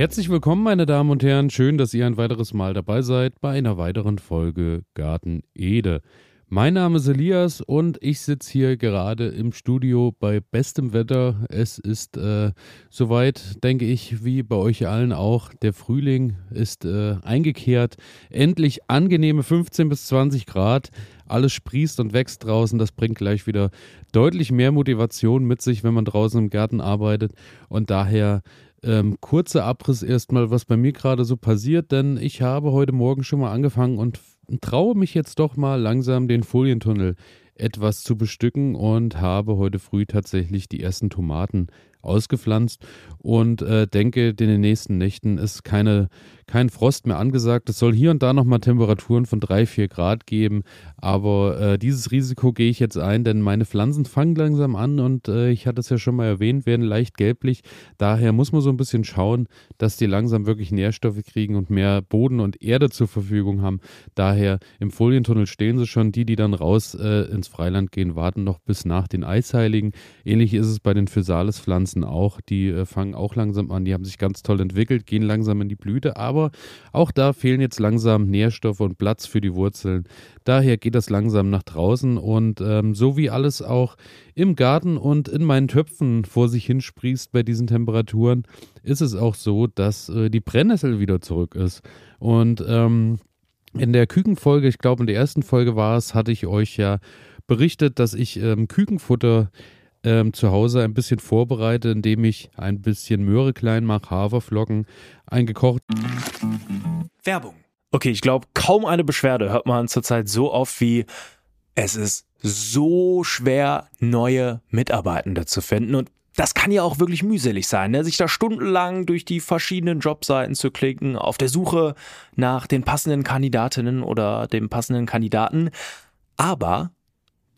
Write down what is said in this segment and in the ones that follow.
Herzlich willkommen, meine Damen und Herren. Schön, dass ihr ein weiteres Mal dabei seid bei einer weiteren Folge Garten Ede. Mein Name ist Elias und ich sitze hier gerade im Studio bei bestem Wetter. Es ist äh, soweit, denke ich, wie bei euch allen auch. Der Frühling ist äh, eingekehrt. Endlich angenehme 15 bis 20 Grad. Alles sprießt und wächst draußen. Das bringt gleich wieder deutlich mehr Motivation mit sich, wenn man draußen im Garten arbeitet. Und daher ähm, kurzer Abriss erstmal, was bei mir gerade so passiert, denn ich habe heute Morgen schon mal angefangen und traue mich jetzt doch mal langsam den Folientunnel etwas zu bestücken und habe heute früh tatsächlich die ersten Tomaten ausgepflanzt und äh, denke, in den nächsten Nächten ist keine kein Frost mehr angesagt. Es soll hier und da nochmal Temperaturen von 3, 4 Grad geben, aber äh, dieses Risiko gehe ich jetzt ein, denn meine Pflanzen fangen langsam an und äh, ich hatte es ja schon mal erwähnt, werden leicht gelblich. Daher muss man so ein bisschen schauen, dass die langsam wirklich Nährstoffe kriegen und mehr Boden und Erde zur Verfügung haben. Daher im Folientunnel stehen sie schon. Die, die dann raus äh, ins Freiland gehen, warten noch bis nach den Eisheiligen. Ähnlich ist es bei den Physalis-Pflanzen auch. Die äh, fangen auch langsam an. Die haben sich ganz toll entwickelt, gehen langsam in die Blüte, aber auch da fehlen jetzt langsam Nährstoffe und Platz für die Wurzeln. Daher geht das langsam nach draußen und ähm, so wie alles auch im Garten und in meinen Töpfen vor sich hinsprießt bei diesen Temperaturen, ist es auch so, dass äh, die Brennnessel wieder zurück ist. Und ähm, in der Kükenfolge, ich glaube in der ersten Folge war es, hatte ich euch ja berichtet, dass ich ähm, Kükenfutter ähm, zu Hause ein bisschen vorbereite, indem ich ein bisschen Möhre klein mache, Haferflocken, eingekocht. Werbung. Okay, ich glaube, kaum eine Beschwerde hört man zurzeit so oft wie es ist so schwer, neue Mitarbeitende zu finden. Und das kann ja auch wirklich mühselig sein, ne? sich da stundenlang durch die verschiedenen Jobseiten zu klicken, auf der Suche nach den passenden Kandidatinnen oder dem passenden Kandidaten. Aber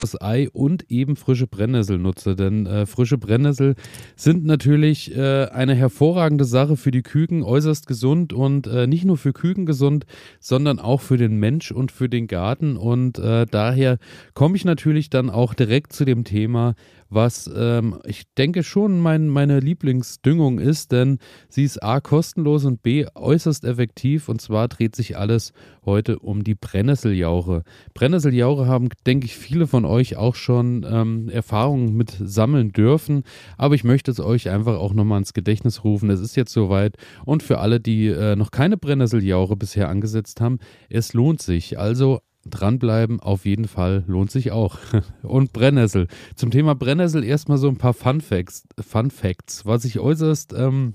das Ei und eben frische Brennnessel nutze. Denn äh, frische Brennnessel sind natürlich äh, eine hervorragende Sache für die Küken, äußerst gesund und äh, nicht nur für Küken gesund, sondern auch für den Mensch und für den Garten. Und äh, daher komme ich natürlich dann auch direkt zu dem Thema, was ähm, ich denke schon mein, meine Lieblingsdüngung ist, denn sie ist A kostenlos und B äußerst effektiv und zwar dreht sich alles heute um die Brennnesseljauche. Brennnesseljauche haben, denke ich, viele von euch auch schon ähm, Erfahrungen mit sammeln dürfen, aber ich möchte es euch einfach auch nochmal ins Gedächtnis rufen. Es ist jetzt soweit und für alle, die äh, noch keine Brennnesseljauche bisher angesetzt haben, es lohnt sich. Also dranbleiben, auf jeden Fall lohnt sich auch. Und Brennnessel. Zum Thema Brennnessel erstmal so ein paar Fun Facts. Fun Facts. Was ich äußerst ähm,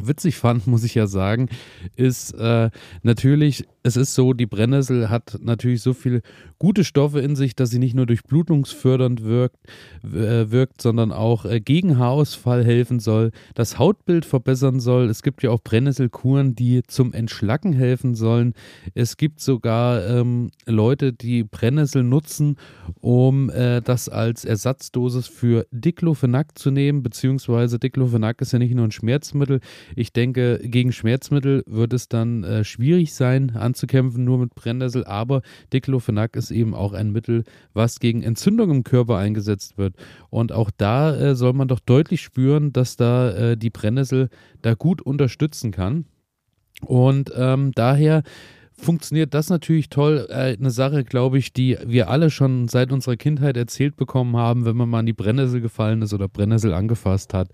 witzig fand, muss ich ja sagen, ist äh, natürlich es ist so, die Brennnessel hat natürlich so viele gute Stoffe in sich, dass sie nicht nur durchblutungsfördernd wirkt, äh, wirkt sondern auch äh, gegen Haarausfall helfen soll, das Hautbild verbessern soll. Es gibt ja auch Brennnesselkuren, die zum Entschlacken helfen sollen. Es gibt sogar ähm, Leute, die Brennnessel nutzen, um äh, das als Ersatzdosis für Diclofenac zu nehmen, beziehungsweise Diclofenac ist ja nicht nur ein Schmerzmittel. Ich denke, gegen Schmerzmittel wird es dann äh, schwierig sein, an anzukämpfen, nur mit Brennnessel. Aber Diclofenac ist eben auch ein Mittel, was gegen Entzündung im Körper eingesetzt wird. Und auch da äh, soll man doch deutlich spüren, dass da äh, die Brennnessel da gut unterstützen kann. Und ähm, daher funktioniert das natürlich toll. Äh, eine Sache, glaube ich, die wir alle schon seit unserer Kindheit erzählt bekommen haben, wenn man mal an die Brennnessel gefallen ist oder Brennnessel angefasst hat.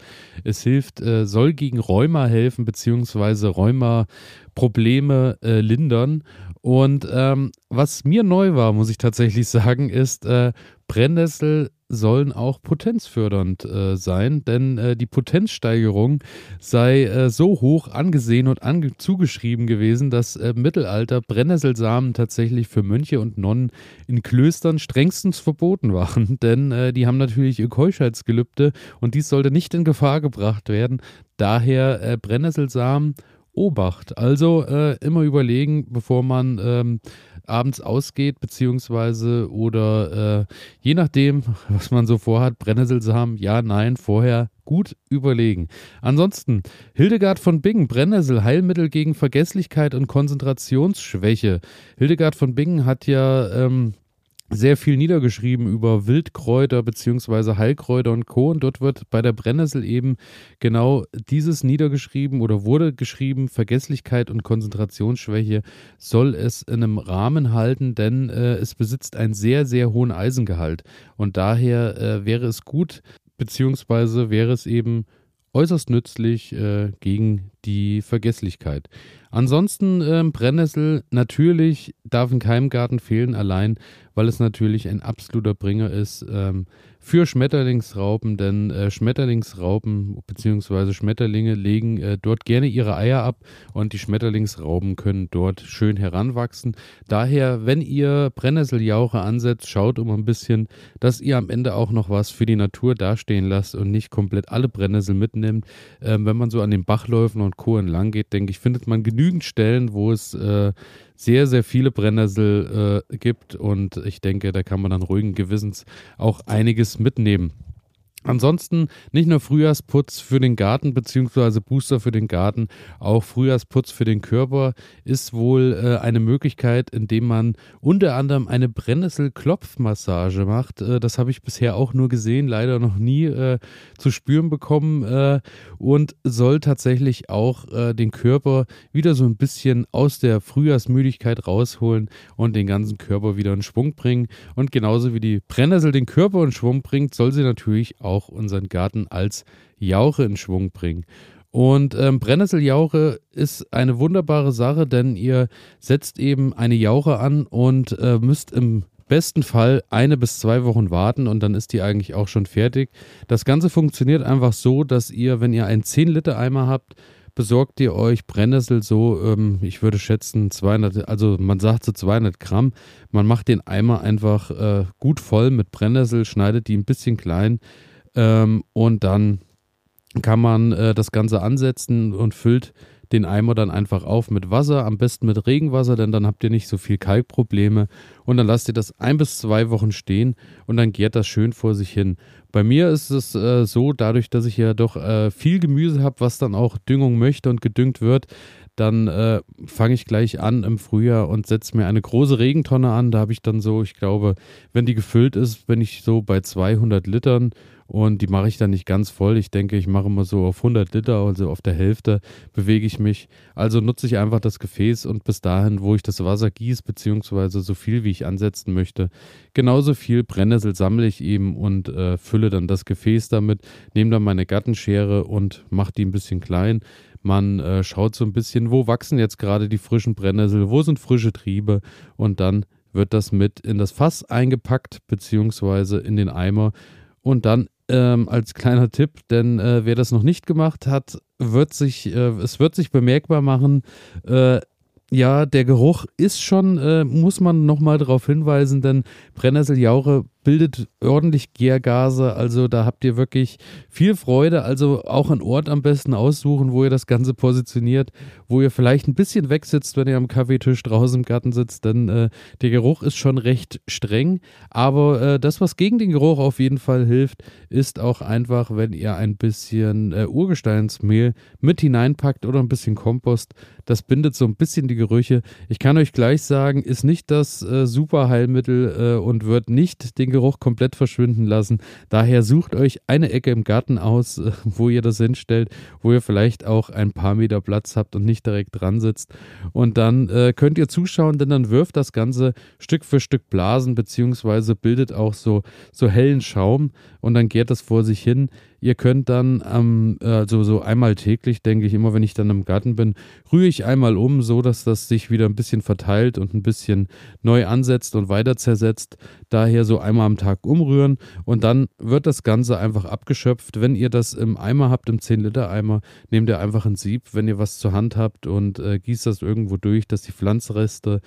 Es hilft, äh, soll gegen Rheuma helfen, beziehungsweise Rheuma-Probleme äh, lindern. Und ähm, was mir neu war, muss ich tatsächlich sagen, ist, äh, Brennnessel sollen auch potenzfördernd äh, sein, denn äh, die Potenzsteigerung sei äh, so hoch angesehen und ange zugeschrieben gewesen, dass im Mittelalter Brennnesselsamen tatsächlich für Mönche und Nonnen in Klöstern strengstens verboten waren, denn äh, die haben natürlich ihr Keuschheitsgelübde und dies sollte nicht in Gefahr gebracht werden. Daher äh, Brennnesselsamen Obacht. Also äh, immer überlegen, bevor man ähm, abends ausgeht, beziehungsweise oder äh, je nachdem, was man so vorhat, Brennnesselsamen, ja, nein, vorher gut überlegen. Ansonsten, Hildegard von Bingen, Brennnessel, Heilmittel gegen Vergesslichkeit und Konzentrationsschwäche. Hildegard von Bingen hat ja ähm, sehr viel niedergeschrieben über Wildkräuter beziehungsweise Heilkräuter und Co. Und dort wird bei der Brennnessel eben genau dieses niedergeschrieben oder wurde geschrieben, Vergesslichkeit und Konzentrationsschwäche soll es in einem Rahmen halten, denn äh, es besitzt einen sehr, sehr hohen Eisengehalt. Und daher äh, wäre es gut, beziehungsweise wäre es eben äußerst nützlich äh, gegen die Vergesslichkeit. Ansonsten äh, Brennnessel natürlich darf in keinem Garten fehlen, allein weil es natürlich ein absoluter Bringer ist ähm, für Schmetterlingsraupen, denn äh, Schmetterlingsraupen bzw. Schmetterlinge legen äh, dort gerne ihre Eier ab und die Schmetterlingsraupen können dort schön heranwachsen. Daher, wenn ihr Brennnesseljauche ansetzt, schaut um ein bisschen, dass ihr am Ende auch noch was für die Natur dastehen lasst und nicht komplett alle Brennnessel mitnimmt. Ähm, wenn man so an den Bachläufen und Co. entlang geht, denke ich, findet man genügend Stellen, wo es äh, sehr, sehr viele Brennnessel äh, gibt und ich denke, da kann man dann ruhigen Gewissens auch einiges mitnehmen. Ansonsten nicht nur Frühjahrsputz für den Garten beziehungsweise Booster für den Garten, auch Frühjahrsputz für den Körper ist wohl äh, eine Möglichkeit, indem man unter anderem eine Brennnessel-Klopfmassage macht. Äh, das habe ich bisher auch nur gesehen, leider noch nie äh, zu spüren bekommen äh, und soll tatsächlich auch äh, den Körper wieder so ein bisschen aus der Frühjahrsmüdigkeit rausholen und den ganzen Körper wieder in Schwung bringen. Und genauso wie die Brennnessel den Körper in Schwung bringt, soll sie natürlich auch auch unseren Garten als Jauche in Schwung bringen. Und ähm, Brennnesseljauche ist eine wunderbare Sache, denn ihr setzt eben eine Jauche an und äh, müsst im besten Fall eine bis zwei Wochen warten und dann ist die eigentlich auch schon fertig. Das Ganze funktioniert einfach so, dass ihr, wenn ihr einen 10 Liter Eimer habt, besorgt ihr euch Brennnessel so, ähm, ich würde schätzen 200, also man sagt so 200 Gramm. Man macht den Eimer einfach äh, gut voll mit Brennnessel, schneidet die ein bisschen klein ähm, und dann kann man äh, das Ganze ansetzen und füllt den Eimer dann einfach auf mit Wasser, am besten mit Regenwasser, denn dann habt ihr nicht so viel Kalkprobleme. Und dann lasst ihr das ein bis zwei Wochen stehen und dann gärt das schön vor sich hin. Bei mir ist es äh, so, dadurch, dass ich ja doch äh, viel Gemüse habe, was dann auch Düngung möchte und gedüngt wird, dann äh, fange ich gleich an im Frühjahr und setze mir eine große Regentonne an. Da habe ich dann so, ich glaube, wenn die gefüllt ist, bin ich so bei 200 Litern und die mache ich dann nicht ganz voll. Ich denke, ich mache immer so auf 100 Liter, also auf der Hälfte bewege ich mich. Also nutze ich einfach das Gefäß und bis dahin, wo ich das Wasser gieße, beziehungsweise so viel, wie ich ansetzen möchte, genauso viel Brennnessel sammle ich eben und äh, fülle dann das Gefäß damit, nehme dann meine Gartenschere und mache die ein bisschen klein. Man äh, schaut so ein bisschen, wo wachsen jetzt gerade die frischen Brennnessel, wo sind frische Triebe und dann wird das mit in das Fass eingepackt, beziehungsweise in den Eimer und dann ähm, als kleiner Tipp, denn äh, wer das noch nicht gemacht hat, wird sich, äh, es wird sich bemerkbar machen, äh, ja, der Geruch ist schon, äh, muss man nochmal darauf hinweisen, denn Brennnesseljauche bildet ordentlich Gärgase, also da habt ihr wirklich viel Freude. Also auch einen Ort am besten aussuchen, wo ihr das Ganze positioniert, wo ihr vielleicht ein bisschen wegsitzt, wenn ihr am Kaffeetisch draußen im Garten sitzt, denn äh, der Geruch ist schon recht streng. Aber äh, das, was gegen den Geruch auf jeden Fall hilft, ist auch einfach, wenn ihr ein bisschen äh, Urgesteinsmehl mit hineinpackt oder ein bisschen Kompost. Das bindet so ein bisschen die Gerüche. Ich kann euch gleich sagen, ist nicht das äh, Superheilmittel äh, und wird nicht den Geruch komplett verschwinden lassen. Daher sucht euch eine Ecke im Garten aus, äh, wo ihr das hinstellt, wo ihr vielleicht auch ein paar Meter Platz habt und nicht direkt dran sitzt. Und dann äh, könnt ihr zuschauen, denn dann wirft das Ganze Stück für Stück Blasen, beziehungsweise bildet auch so, so hellen Schaum und dann gärt das vor sich hin. Ihr könnt dann ähm, also so einmal täglich, denke ich, immer wenn ich dann im Garten bin, rühre ich einmal um, so dass das sich wieder ein bisschen verteilt und ein bisschen neu ansetzt und weiter zersetzt. Daher so einmal am Tag umrühren und dann wird das Ganze einfach abgeschöpft. Wenn ihr das im Eimer habt, im 10-Liter-Eimer, nehmt ihr einfach ein Sieb, wenn ihr was zur Hand habt und äh, gießt das irgendwo durch, dass die Pflanzreste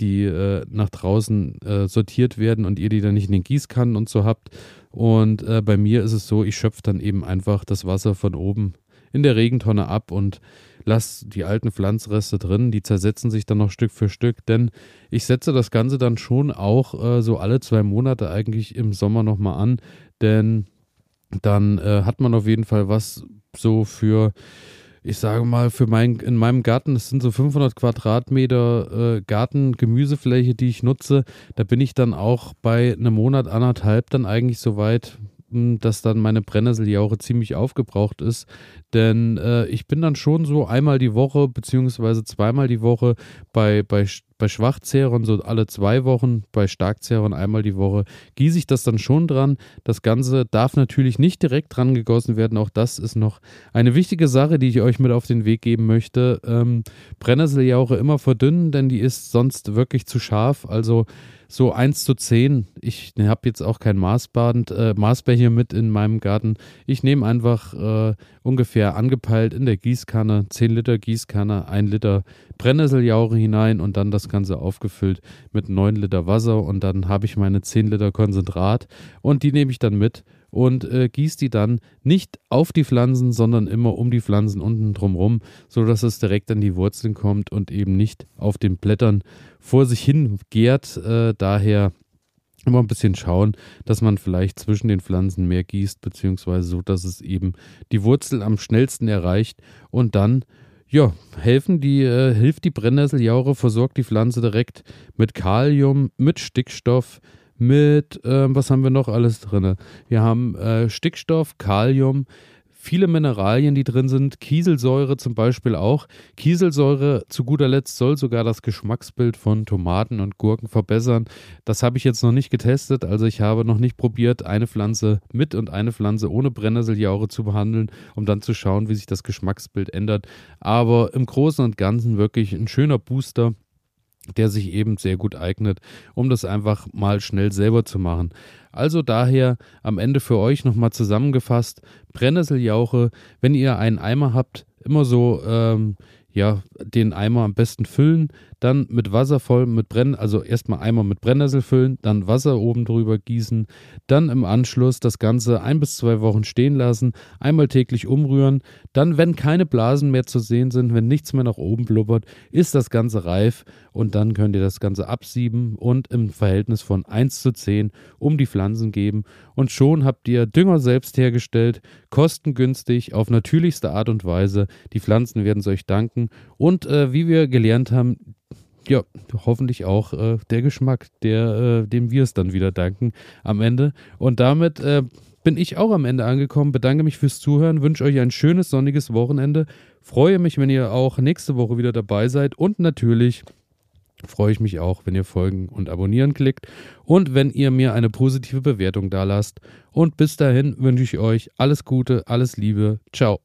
die äh, nach draußen äh, sortiert werden und ihr die dann nicht in den Gießkannen und so habt. Und äh, bei mir ist es so, ich schöpfe dann eben einfach das Wasser von oben in der Regentonne ab und lasse die alten Pflanzreste drin, die zersetzen sich dann noch Stück für Stück, denn ich setze das Ganze dann schon auch äh, so alle zwei Monate eigentlich im Sommer nochmal an, denn dann äh, hat man auf jeden Fall was so für ich sage mal, für mein, in meinem Garten, das sind so 500 Quadratmeter äh, Garten-Gemüsefläche, die ich nutze. Da bin ich dann auch bei einem Monat, anderthalb dann eigentlich so weit, hm, dass dann meine Brennnesseljauche ziemlich aufgebraucht ist. Denn äh, ich bin dann schon so einmal die Woche, beziehungsweise zweimal die Woche bei, bei bei Schwachzehrern so alle zwei Wochen, bei Starkzehrern einmal die Woche, gieße ich das dann schon dran. Das Ganze darf natürlich nicht direkt dran gegossen werden. Auch das ist noch eine wichtige Sache, die ich euch mit auf den Weg geben möchte. Ähm, Brennnesseljauche immer verdünnen, denn die ist sonst wirklich zu scharf. Also so 1 zu 10. Ich habe jetzt auch kein Maßband, äh, Maßbär hier mit in meinem Garten. Ich nehme einfach äh, ungefähr angepeilt in der Gießkanne, 10 Liter Gießkanne, 1 Liter Brennnesseljauche hinein und dann das Ganze aufgefüllt mit 9 Liter Wasser und dann habe ich meine 10 Liter Konzentrat und die nehme ich dann mit und äh, gießt die dann nicht auf die Pflanzen, sondern immer um die Pflanzen unten drumherum, sodass es direkt an die Wurzeln kommt und eben nicht auf den Blättern vor sich hin gärt. Äh, daher immer ein bisschen schauen, dass man vielleicht zwischen den Pflanzen mehr gießt, beziehungsweise so, dass es eben die Wurzel am schnellsten erreicht und dann ja, helfen die, äh, hilft die Brennnesseljaure, versorgt die Pflanze direkt mit Kalium, mit Stickstoff, mit, äh, was haben wir noch alles drin? Wir haben äh, Stickstoff, Kalium, viele Mineralien, die drin sind, Kieselsäure zum Beispiel auch. Kieselsäure zu guter Letzt soll sogar das Geschmacksbild von Tomaten und Gurken verbessern. Das habe ich jetzt noch nicht getestet, also ich habe noch nicht probiert, eine Pflanze mit und eine Pflanze ohne Brennnesseljaure zu behandeln, um dann zu schauen, wie sich das Geschmacksbild ändert. Aber im Großen und Ganzen wirklich ein schöner Booster der sich eben sehr gut eignet, um das einfach mal schnell selber zu machen. Also daher am Ende für euch nochmal zusammengefasst, Brennnesseljauche, wenn ihr einen Eimer habt, immer so ähm, ja, den Eimer am besten füllen, dann mit Wasser voll, mit Brenn, also erstmal Eimer mit Brennnessel füllen, dann Wasser oben drüber gießen, dann im Anschluss das Ganze ein bis zwei Wochen stehen lassen, einmal täglich umrühren, dann, wenn keine Blasen mehr zu sehen sind, wenn nichts mehr nach oben blubbert, ist das Ganze reif und dann könnt ihr das Ganze absieben und im Verhältnis von 1 zu 10 um die Pflanzen geben. Und schon habt ihr Dünger selbst hergestellt, kostengünstig, auf natürlichste Art und Weise. Die Pflanzen werden es euch danken. Und äh, wie wir gelernt haben, ja, hoffentlich auch äh, der Geschmack, der, äh, dem wir es dann wieder danken am Ende. Und damit äh, bin ich auch am Ende angekommen. Bedanke mich fürs Zuhören, wünsche euch ein schönes sonniges Wochenende. Freue mich, wenn ihr auch nächste Woche wieder dabei seid und natürlich freue ich mich auch, wenn ihr folgen und abonnieren klickt und wenn ihr mir eine positive Bewertung da lasst. Und bis dahin wünsche ich euch alles Gute, alles Liebe. Ciao.